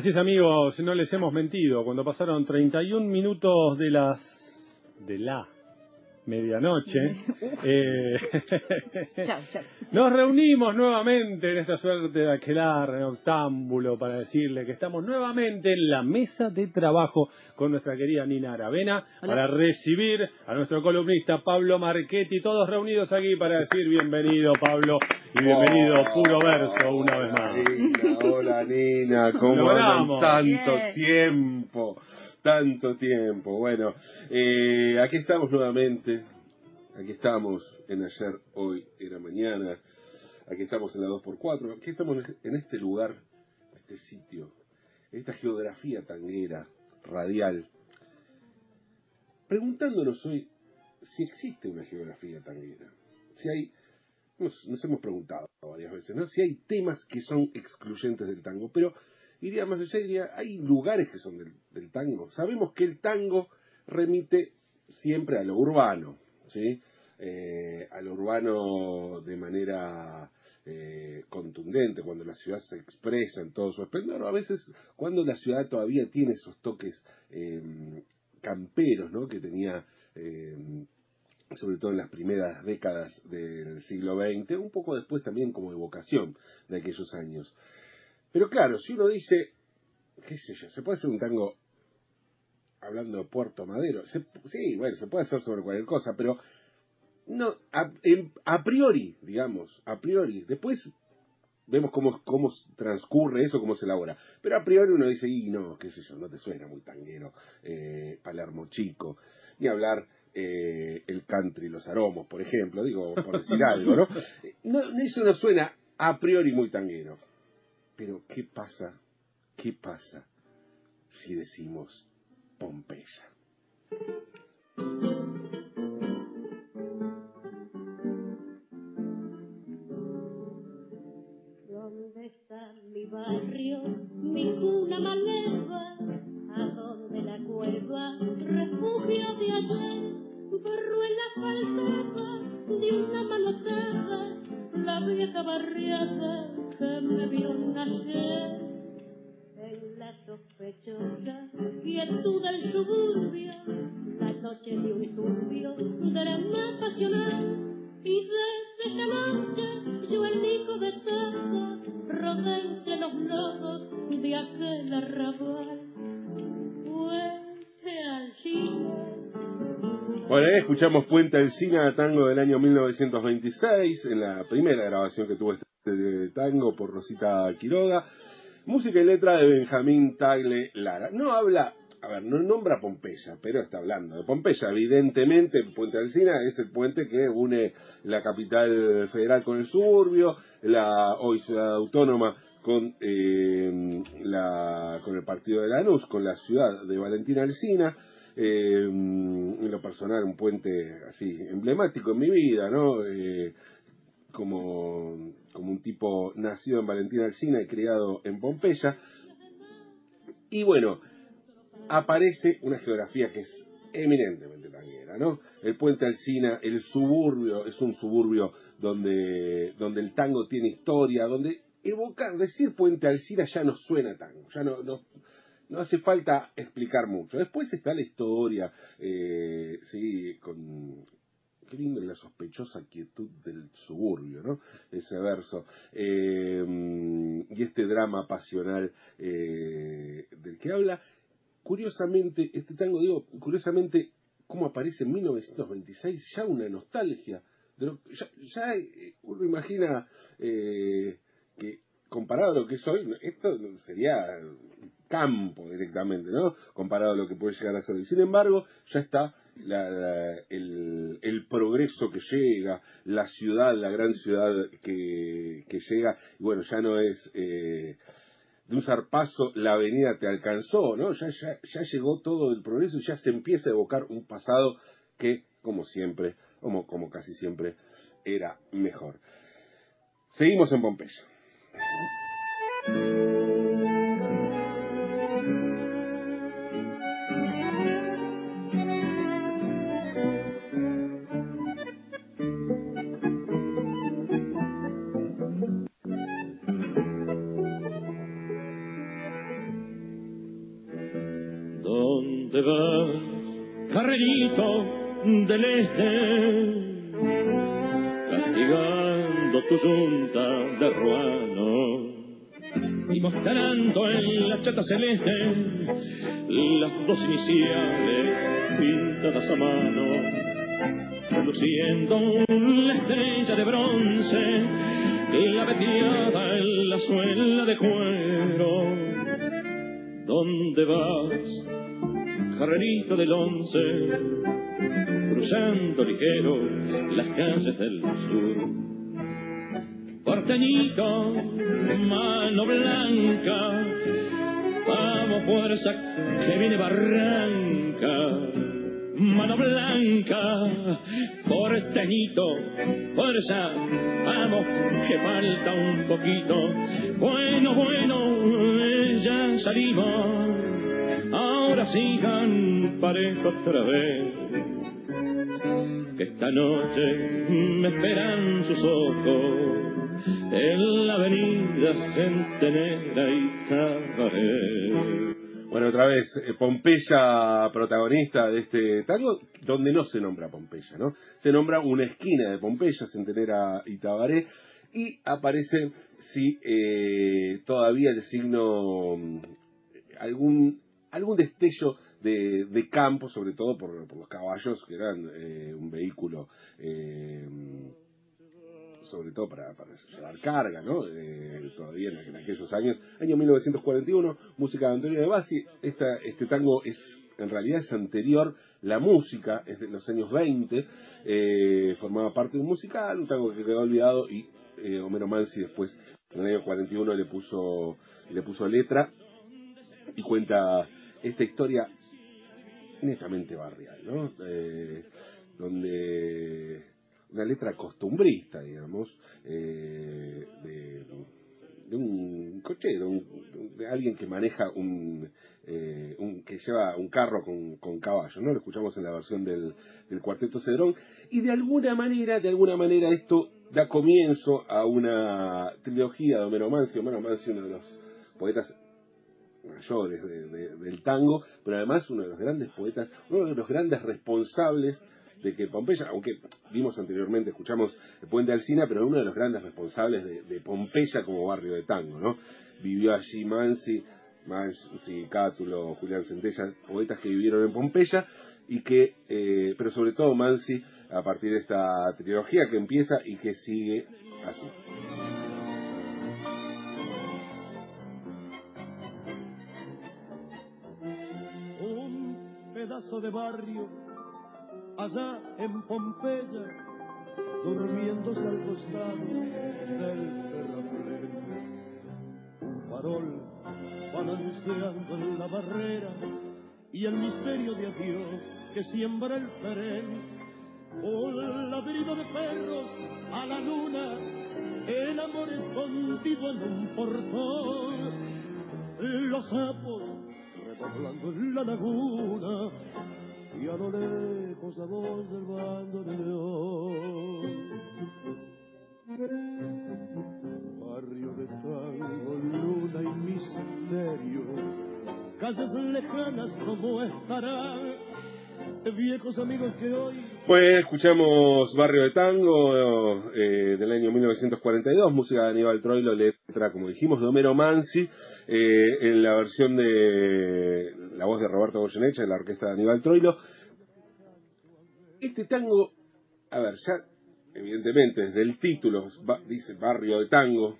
Así es amigos, no les hemos mentido, cuando pasaron 31 minutos de las de la medianoche, eh, nos reunimos nuevamente en esta suerte de aquelar en octámbulo para decirle que estamos nuevamente en la mesa de trabajo con nuestra querida Nina Aravena para recibir a nuestro columnista Pablo Marchetti, todos reunidos aquí para decir bienvenido Pablo y bienvenido Puro Verso una vez más. hola Nina, ¿cómo andan tanto tiempo? Tanto tiempo. Bueno, eh, aquí estamos nuevamente. Aquí estamos en ayer, hoy, era mañana. Aquí estamos en la 2x4. Aquí estamos en este lugar, este sitio, esta geografía tanguera, radial. Preguntándonos hoy si existe una geografía tanguera. Si hay nos, nos, hemos preguntado varias veces, ¿no? Si hay temas que son excluyentes del tango, pero iría más allá, diría, hay lugares que son del, tango. Sabemos que el tango remite siempre a lo urbano, ¿sí? Eh, a lo urbano de manera eh, contundente, cuando la ciudad se expresa en todo su esplendor, a veces cuando la ciudad todavía tiene esos toques em, camperos, ¿no? Que tenía, em, sobre todo en las primeras décadas del siglo XX, un poco después también como evocación de aquellos años. Pero claro, si uno dice, qué sé yo, se puede hacer un tango hablando de Puerto Madero. sí, bueno, se puede hacer sobre cualquier cosa, pero no, a, priori, digamos, a priori. Después vemos cómo, cómo transcurre eso, cómo se elabora. Pero a priori uno dice, y no, qué sé yo, no te suena muy tanguero, eh, Palermo Chico, ni hablar eh, el country, los aromos, por ejemplo, digo, por decir algo, ¿no? no eso no suena a priori muy tanguero. Pero ¿qué pasa? ¿Qué pasa si decimos Pompeya? ¿Dónde está mi barrio, mi cuna maleva? ¿A dónde la cueva, escuchamos Puente al Cine tango del año 1926, en la primera grabación que tuvo este tango por Rosita Quiroga. Música y letra de Benjamín Tagle Lara. No habla, a ver, no nombra Pompeya, pero está hablando de Pompeya. Evidentemente, puente Alcina es el puente que une la capital federal con el suburbio, la hoy ciudad autónoma con, eh, la, con el partido de Lanús, con la ciudad de Valentina Alcina. Eh, en lo personal, un puente así emblemático en mi vida, ¿no? Eh, como, como un tipo nacido en Valentina Alcina y criado en Pompeya. Y bueno, aparece una geografía que es eminentemente tanguera, ¿no? El puente Alcina, el suburbio, es un suburbio donde, donde el tango tiene historia, donde evocar, decir puente Alcina ya no suena tango, ya no, no, no hace falta explicar mucho. Después está la historia, eh, sí, con, qué lindo la sospechosa quietud del suburbio, ¿no? Ese verso. Eh, y este drama pasional eh, del que habla. Curiosamente, este tango, digo, curiosamente, cómo aparece en 1926, ya una nostalgia. De ya, ya eh, uno imagina que comparado a lo que es hoy, esto sería campo directamente, ¿no? Comparado a lo que puede llegar a ser. Y sin embargo, ya está el, progreso que llega, la ciudad, la gran ciudad que, llega, y bueno, ya no es, eh, de un zarpazo la avenida te alcanzó, ¿no? Ya, ya, ya llegó todo el progreso y ya se empieza a evocar un pasado que, como siempre, como, como casi siempre, era mejor. Seguimos en Pompeya. Del este, castigando tu junta de ruano y mostrando en la chata celeste las dos iniciales pintadas a mano, luciendo la estrella de bronce y la veteada en la suela de cuero. ¿Dónde vas? carrerito del once, cruzando ligero las calles del sur. Porteñito, mano blanca, vamos fuerza que viene barranca. Mano blanca, porteñito, fuerza, vamos que falta un poquito. Bueno, bueno, ya salimos ahora sigan parejo otra vez. Esta noche me esperan sus ojos en la avenida Centenera y Tabaré. Bueno, otra vez, eh, Pompeya, protagonista de este tango, donde no se nombra Pompeya, ¿no? Se nombra una esquina de Pompeya, Centenera y Tabaré, y aparece, sí, eh, todavía el signo, mm, algún algún destello de, de campo, sobre todo por, los caballos, que eran eh, un vehículo, eh, sobre todo para, llevar carga, ¿no? Eh, todavía en, aquellos años. Año 1941, música de Antonio de Bassi. Esta, este tango es, en realidad es anterior, la música es de los años 20, formaba parte de un musical, un tango que quedó olvidado y Homero Mansi después, en el año 41, le puso, le puso letra y cuenta esta historia netamente barrial, ¿no? Eh, donde una letra costumbrista, digamos, eh, de, un cochero, de alguien que maneja un, eh, un, que lleva un carro con, con caballo, ¿no? Lo escuchamos en la versión del, Cuarteto Cedrón, y de alguna manera, de alguna manera esto da comienzo a una trilogía de Homero Mansi, Homero Mansi, uno de los poetas mayores del tango, pero además uno de los grandes poetas, uno de los grandes responsables de que Pompeya, aunque vimos anteriormente, escuchamos el Puente Alcina, pero uno de los grandes responsables de, Pompeya como barrio de tango, ¿no? Vivió allí Mansi, Mansi, Cátulo, Julián Centella, poetas que vivieron en Pompeya, y que, eh, pero sobre todo Mansi, a partir de esta trilogía que empieza y que sigue así. De barrio, allá en Pompeya, durmiéndose al costado del terraplén. Un farol balanceando en la barrera y el misterio de adiós que siembra el perén. Un ladrido de perros a la luna, el amor escondido en un portón. Los sapos hablando en la laguna y a lo lejos la voz del bando de León. Barrio de tango, luna y misterio, casas lejanas como estarán, viejos amigos que hoy pues escuchamos Barrio de Tango eh, del año 1942, música de Aníbal Troilo, letra, como dijimos, de Homero Mansi, eh, en la versión de la voz de Roberto Goyeneche, en la orquesta de Aníbal Troilo. Este tango, a ver, ya evidentemente desde el título dice Barrio de Tango,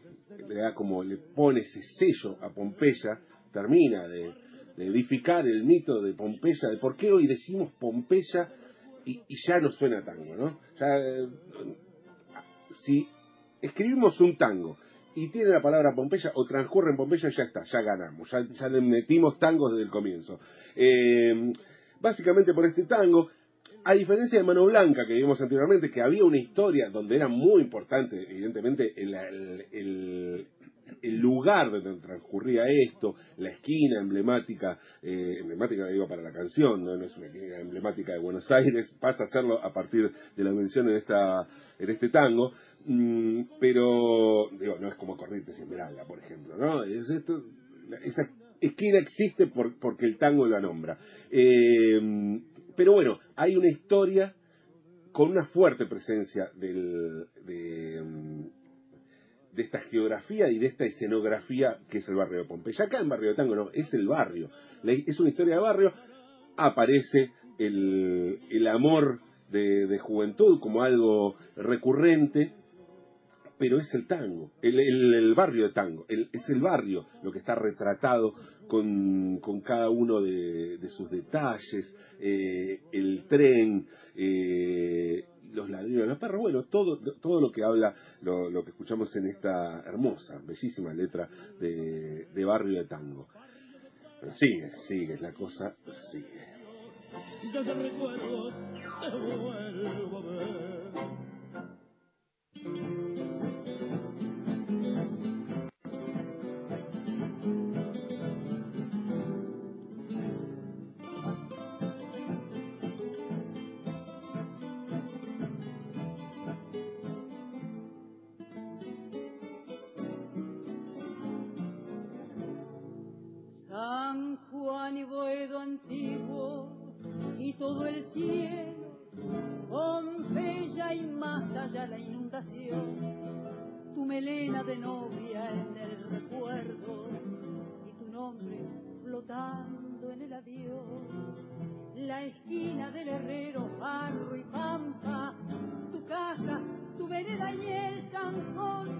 le da como le pone ese sello a Pompeya, termina de, de edificar el mito de Pompeya, de por qué hoy decimos Pompeya y, ya no suena tango, ¿no? Eh, si escribimos un tango y tiene la palabra Pompeya o transcurre en Pompeya, ya está, ya ganamos, ya, ya metimos tangos desde el comienzo. Eh, básicamente por este tango, a diferencia de Mano Blanca que vimos anteriormente, que había una historia donde era muy importante, evidentemente, el, lugar donde transcurría esto, la esquina emblemática, eh, emblemática digo para la canción, ¿no? es una esquina emblemática de Buenos Aires, pasa a serlo a partir de la mención en, esta, en este tango, mm, pero digo, no es como Corrientes y Esmeralda, por ejemplo, ¿no? Es esto, esa esquina existe porque el tango la nombra. Eh, pero bueno, hay una historia con una fuerte presencia del, de, de, esta geografía y de esta escenografía que es el barrio de Pompeya. Acá en Barrio de Tango no, es el barrio. Es una historia de barrio. Aparece el, el amor de, de, juventud como algo recurrente, pero es el tango, el, el, barrio de tango, es el barrio lo que está retratado con, con cada uno de, de sus detalles, eh, el tren, eh, los ladrillos de los perros, bueno, todo, todo lo que habla, lo, que escuchamos en esta hermosa, bellísima letra de, de Barrio de Tango. Pero sigue, sigue, la cosa sigue. y flotando en el adiós, la esquina del herrero, barro y pampa, tu casa, tu vereda y el zanjón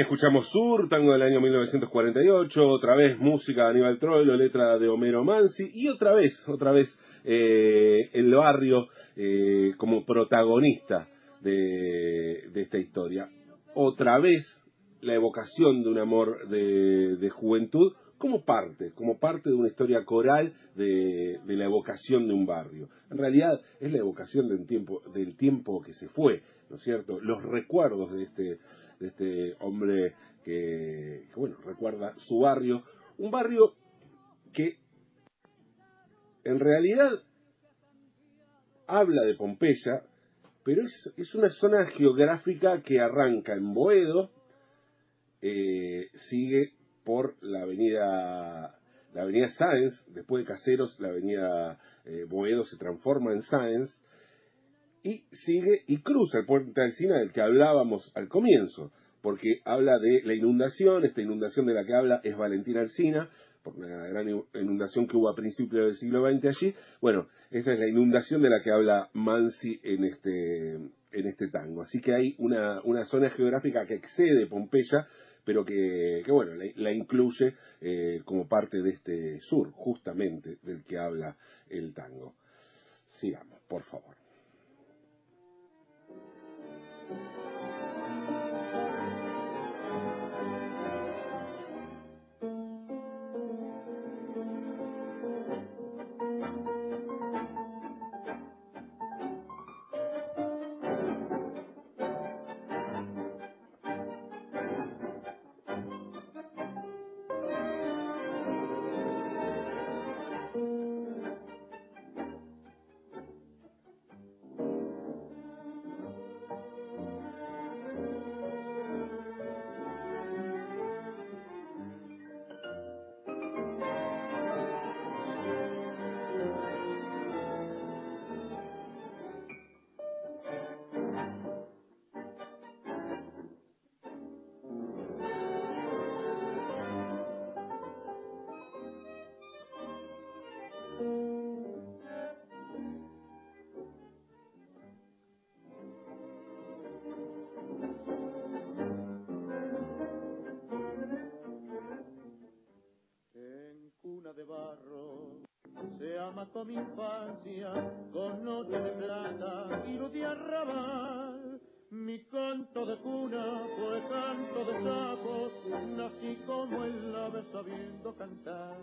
Escuchamos Sur, tango del año 1948, otra vez música de Aníbal Troilo, letra de Homero Mansi, y otra vez, otra vez eh, el barrio eh, como protagonista de, de esta historia. Otra vez la evocación de un amor de, de juventud como parte, como parte de una historia coral de, la evocación de un barrio. En realidad es la evocación de un tiempo, del tiempo que se fue, ¿no es cierto? Los recuerdos de este, de este hombre que, bueno, recuerda su barrio, un barrio que en realidad habla de Pompeya, pero es, es una zona geográfica que arranca en Boedo, eh, sigue por la avenida la avenida Sáenz, después de Caseros, la avenida eh, Boedo se transforma en Sáenz y sigue y cruza el puente Alcina del que hablábamos al comienzo, porque habla de la inundación, esta inundación de la que habla es Valentina Alcina, por una gran inundación que hubo a principios del siglo XX allí. Bueno, esa es la inundación de la que habla Mansi en este, en este tango. Así que hay una, una zona geográfica que excede Pompeya, pero que, que bueno, la, incluye eh, como parte de este sur, justamente del que habla el tango. Sigamos, por favor. thank you recuerdo mi infancia con noches de plata y luz de arrabal. Mi canto de cuna fue canto de sapos, nací como el ave sabiendo cantar.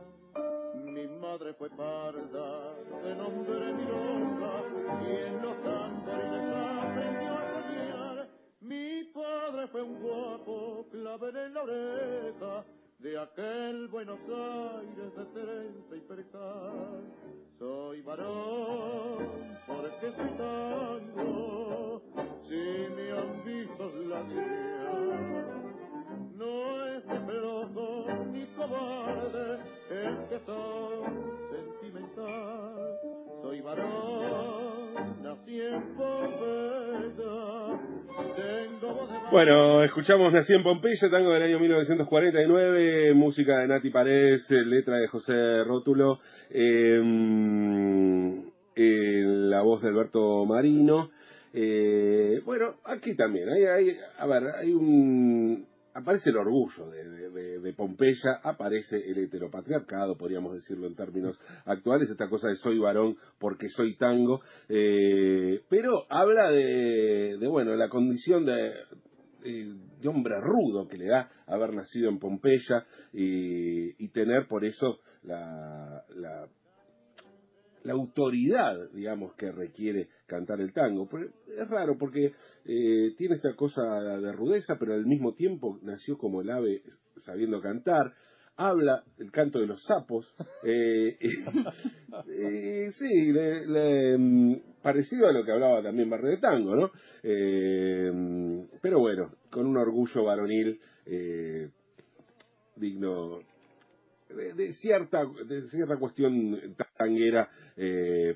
Mi madre fue parda, de nombre milonga, y en los tambores aprendió a soñar. Mi padre fue un guapo, clave en la oreja, de aquel Buenos Aires de trenza y percal. Bueno, escuchamos Nací en Pompeya, tango del año 1949, música de Nati Paredes, letra de José Rótulo, la de Alberto Marino. Eh, bueno, aquí también, hay, hay, a ver, hay un, aparece el orgullo de, Pompeya, aparece el heteropatriarcado, podríamos decirlo en términos actuales, esta cosa de soy varón porque soy tango, eh, pero habla de, bueno, la condición de, hombre rudo que le da haber nacido en Pompeya y, tener por eso la autoridad, digamos, que requiere cantar el tango. Pero es raro porque eh, tiene esta cosa de rudeza, pero al mismo tiempo nació como el ave sabiendo cantar. Habla el canto de los sapos. Eh, sí, mm, parecido a lo que hablaba también Barre de Tango, ¿no? Eh, pero bueno, con un orgullo varonil digno de, cierta de cierta cuestión tanguera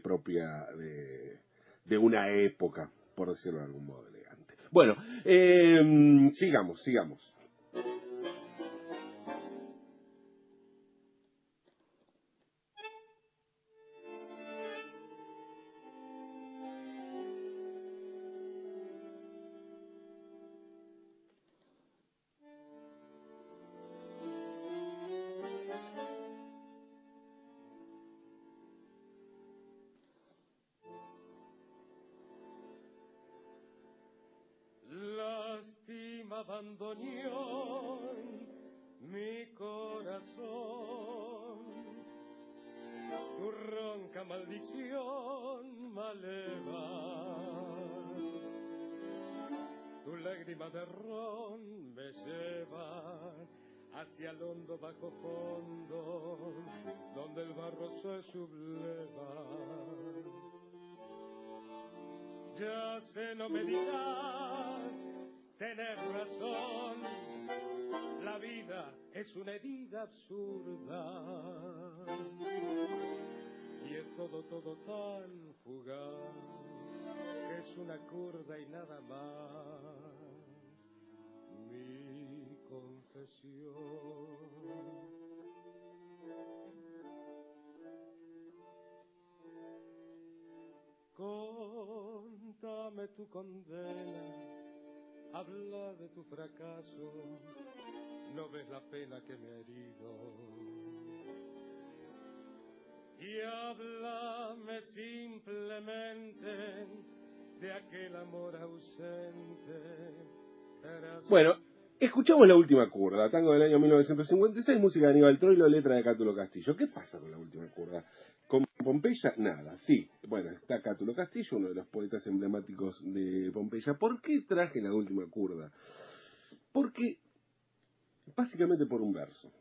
propia de, de una época, por decirlo de algún modo elegante. Bueno, eh, sigamos, sigamos. Mi corazón. Tu ronca maldición maleva. Tu lágrima de ron me lleva hacia el hondo bajo fondo, donde el barro se subleva. Ya sé, no me dirás Tener razón, la vida es una herida absurda. Y es todo, todo tan fugaz, que es una curda y nada más. Mi confesión. Contame tu condena Habla de tu fracaso, no ves la pena que me ha herido. Y háblame simplemente de aquel amor ausente. Bueno, escuchamos la última curda, tango del año 1956, música de Aníbal Troilo, letra de Cátulo Castillo. ¿Qué pasa con la última curda? Pompeya, nada, sí. Bueno, está Cátulo Castillo, uno de los poetas emblemáticos de Pompeya. ¿Por qué traje la última curda? Porque, básicamente por un verso.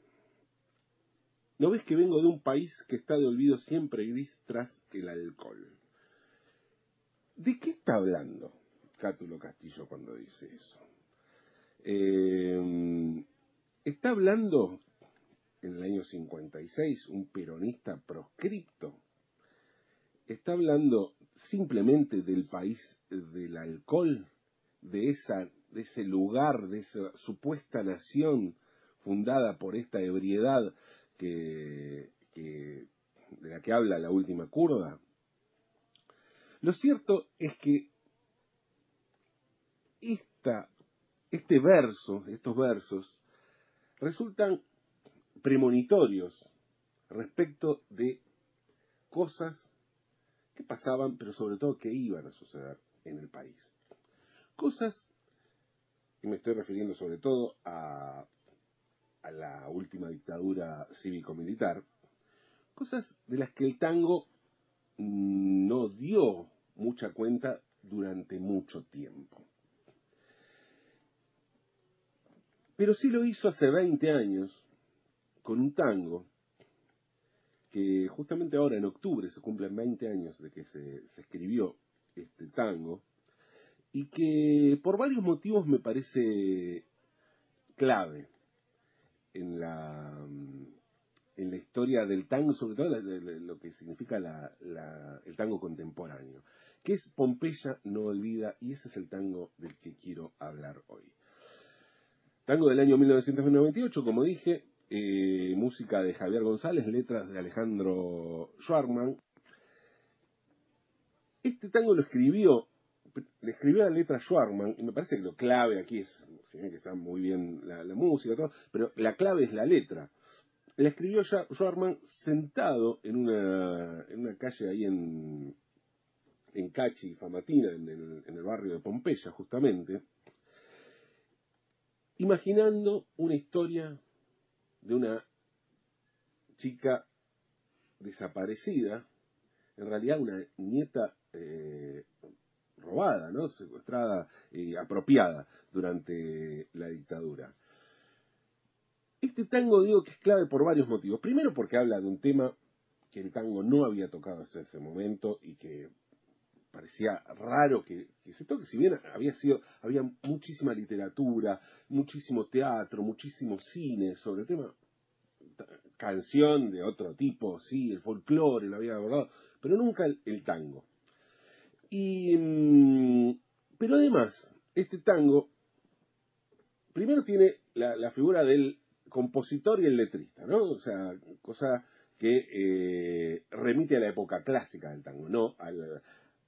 ¿No ves que vengo de un país que está de olvido siempre gris tras el alcohol? ¿De qué está hablando Cátulo Castillo cuando dice eso? Eh, está hablando en el año 56, un peronista proscripto, está hablando simplemente del país del alcohol, de, esa, de ese lugar, de esa supuesta nación fundada por esta ebriedad que, de la que habla la última curda. Lo cierto es que este verso, estos versos, resultan premonitorios respecto de cosas pasaban, pero sobre todo que iban a suceder en el país. Cosas, y me estoy refiriendo sobre todo a, a la última dictadura cívico-militar, cosas de las que el tango no dio mucha cuenta durante mucho tiempo. Pero sí lo hizo hace 20 años con un tango que justamente ahora en octubre se cumplen 20 años de que se, escribió este tango y que por varios motivos me parece clave en la, en la historia del tango, sobre todo lo que significa el tango contemporáneo, que es Pompeya no olvida y ese es el tango del que quiero hablar hoy. Tango del año 1998, como dije, eh, música de Javier González, letras de Alejandro Schwarman. Este tango lo escribió, le escribió la letra Schwarman, y me parece que lo clave aquí es, si que está muy bien la, música, pero la clave es la letra. La escribió Schwarman sentado en una, en una calle ahí en, en Cachi, Famatina, en el barrio de Pompeya, justamente, imaginando una historia de una chica desaparecida, en realidad una nieta eh, robada, ¿no? secuestrada y apropiada durante la dictadura. Este tango digo que es clave por varios motivos. Primero porque habla de un tema que el tango no había tocado hasta ese momento y que parecía raro que, se toque, si bien había sido, había muchísima literatura, muchísimo teatro, muchísimo cine sobre el tema, canción de otro tipo, sí, el folclore lo había abordado, pero nunca el, tango. Y, mm, pero además, este tango, primero tiene la, figura del compositor y el letrista, ¿no? O sea, cosa que eh, remite a la época clásica del tango, no al,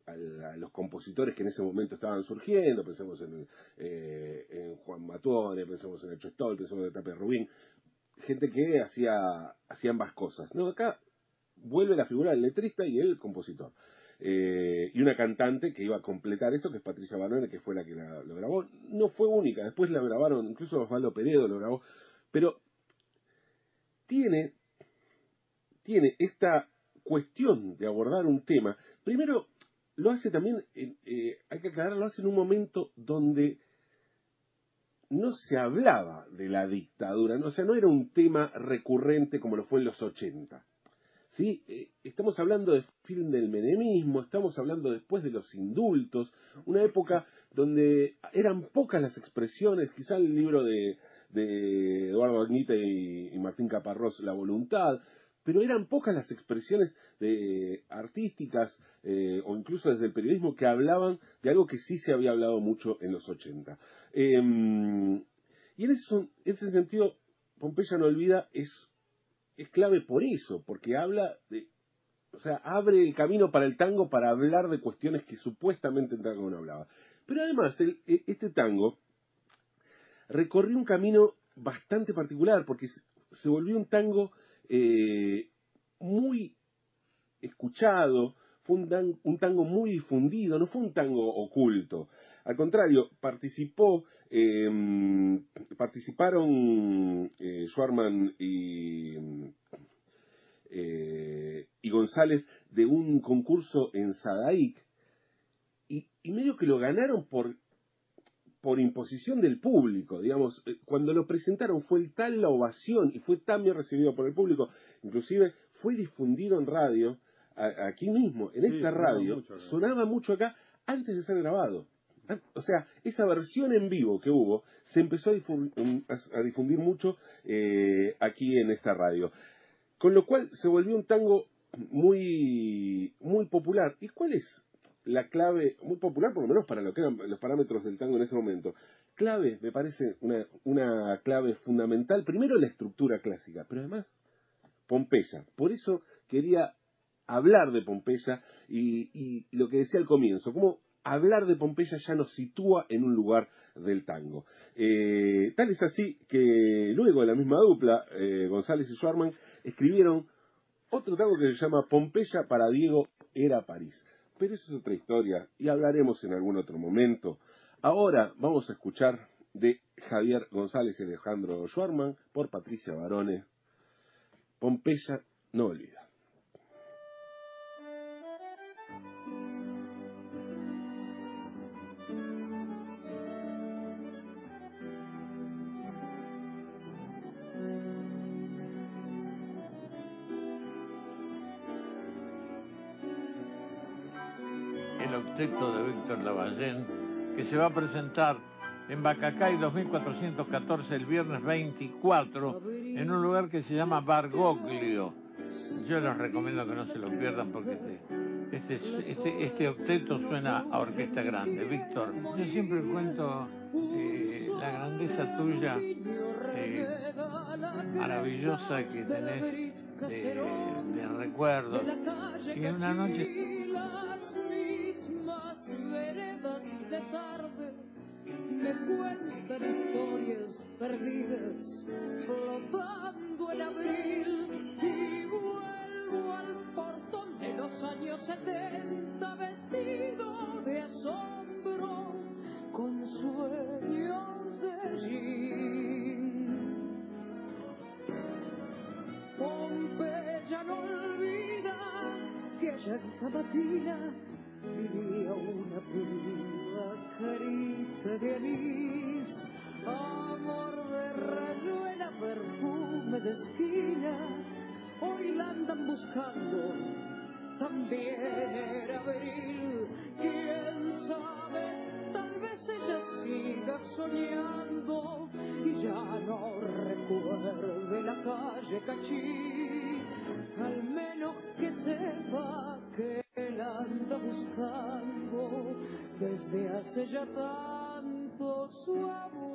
a los compositores que en ese momento estaban surgiendo, pensemos en, eh, Juan Matone, pensemos en el Stoll, pensemos en Tapia Rubín, gente que hacía, hacía ambas cosas. No, acá vuelve la figura del letrista y el compositor. Eh, y una cantante que iba a completar esto, que es Patricia Banone, que fue la que lo grabó. No fue única, después la grabaron, incluso Osvaldo Peredo lo grabó, pero tiene, tiene esta cuestión de abordar un tema, primero lo hace también, eh, hay que aclarar, lo hace en un momento donde no se hablaba de la dictadura, ¿no? o sea, no era un tema recurrente como lo fue en los 80. ¿sí? Eh, estamos hablando del fin del menemismo, estamos hablando después de los indultos, una época donde eran pocas las expresiones, quizá el libro de, de Eduardo Agnita y, y Martín Caparrós, La Voluntad, pero eran pocas las expresiones de, artísticas eh, o incluso desde el periodismo que hablaban de algo que sí se había hablado mucho en los 80. Em, y en ese, sentido, Pompeya no olvida es, es clave por eso, porque habla de, o sea, abre el camino para el tango para hablar de cuestiones que supuestamente el tango no hablaba. Pero además, e, este tango recorrió un camino bastante particular, porque se volvió un tango eh, muy escuchado, fue un, tango muy difundido, no fue un tango oculto. Al contrario, participó, em, participaron eh, Schwarman y, eh, y González de un concurso en Sadaic y, y medio que lo ganaron por por imposición del público, digamos, eh, cuando lo presentaron fue tal la ovación y fue tan bien recibido por el público, inclusive fue difundido en radio, aquí mismo, en esta radio, sonaba mucho acá antes de ser grabado. O sea, esa versión en vivo que hubo se empezó a difundir, mucho eh, aquí en esta radio. Con lo cual se volvió un tango muy, muy popular. ¿Y cuál es la clave, muy popular por lo menos para lo que eran los parámetros del tango en ese momento. Clave, me parece una, clave fundamental, primero la estructura clásica, pero además Pompeya. Por eso quería hablar de Pompeya y, lo que decía al comienzo, cómo hablar de Pompeya ya nos sitúa en un lugar del tango. Eh, tal es así que luego de la misma dupla, eh, González y Schwarman escribieron otro tango que se llama Pompeya para Diego era París. Pero eso es otra historia y hablaremos en algún otro momento. Ahora vamos a escuchar de Javier González y Alejandro Schwarman por Patricia Barone. Pompeya no olvida. De Víctor Lavallén, que se va a presentar en Bacacay 2414 el viernes 24 en un lugar que se llama Bargoglio. Yo les recomiendo que no se lo pierdan porque este, este, este, este octeto suena a orquesta grande. Víctor, yo siempre cuento eh, la grandeza tuya eh, maravillosa que tenés de, de recuerdos. Y en una noche perdidas flotando en abril y vuelvo al portón de los años setenta vestido de asombro con sueños de jean. Pompeya no olvida que allá en vivía una piba carita de anís, amor de rayuela, perfume de esquina, hoy la andan buscando, también era abril, quién sabe, tal vez ella siga soñando y ya no recuerde la calle Cachí, al menos que sepa que la anda buscando desde hace ya tanto su abuela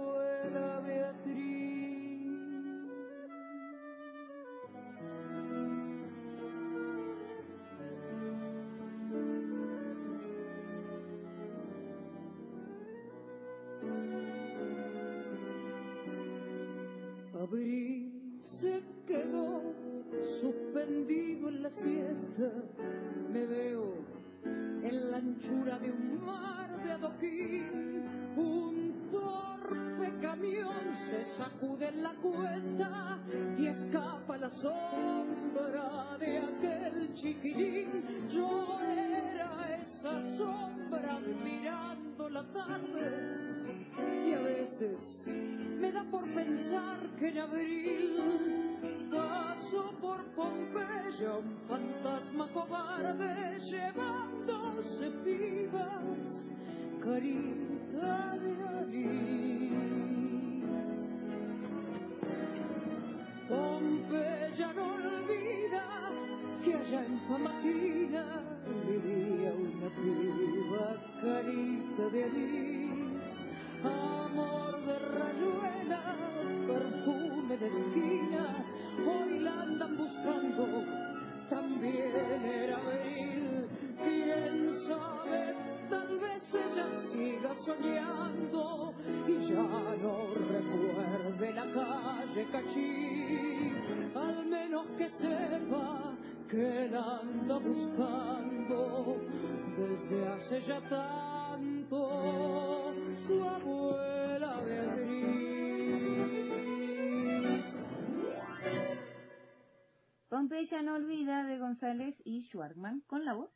sombra de aquel chiquilín. Yo era esa sombra mirando la tarde y a veces me da por pensar que en abril paso por Pompeya un fantasma cobarde llevándose pibas carita de anís. Pompeya no olvida que allá en Famatina vivía una piba carita de anís. Amor de rayuela, perfume de esquina, hoy la andan buscando, también era abril, quién sabe, tal vez ella siga soñando y ya no recuerde la calle Cachí, que sepa que la anda buscando desde hace ya tanto su abuela Beatriz. Pompeya no olvida de González y Schwartman con la voz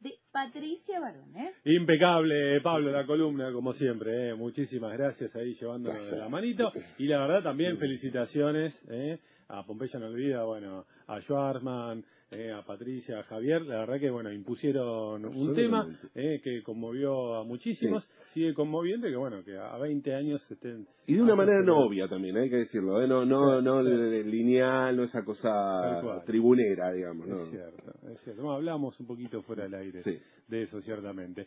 de Patricia Barón. ¿eh? Impecable, Pablo, la columna, como siempre. ¿eh? Muchísimas gracias ahí llevándonos de la manito. Y la verdad también felicitaciones ¿eh? A Pompeya no olvida, bueno, a Schwartman, eh, a Patricia, a Javier, la verdad que bueno, impusieron un tema eh, que conmovió a muchísimos, sigue conmoviendo y que bueno, que a 20 años estén... Y de una manera no obvia también, hay que decirlo, ¿eh? no no no lineal, no esa cosa tribunera, digamos. ¿no? Es cierto, es cierto. hablamos un poquito fuera del aire de eso, ciertamente.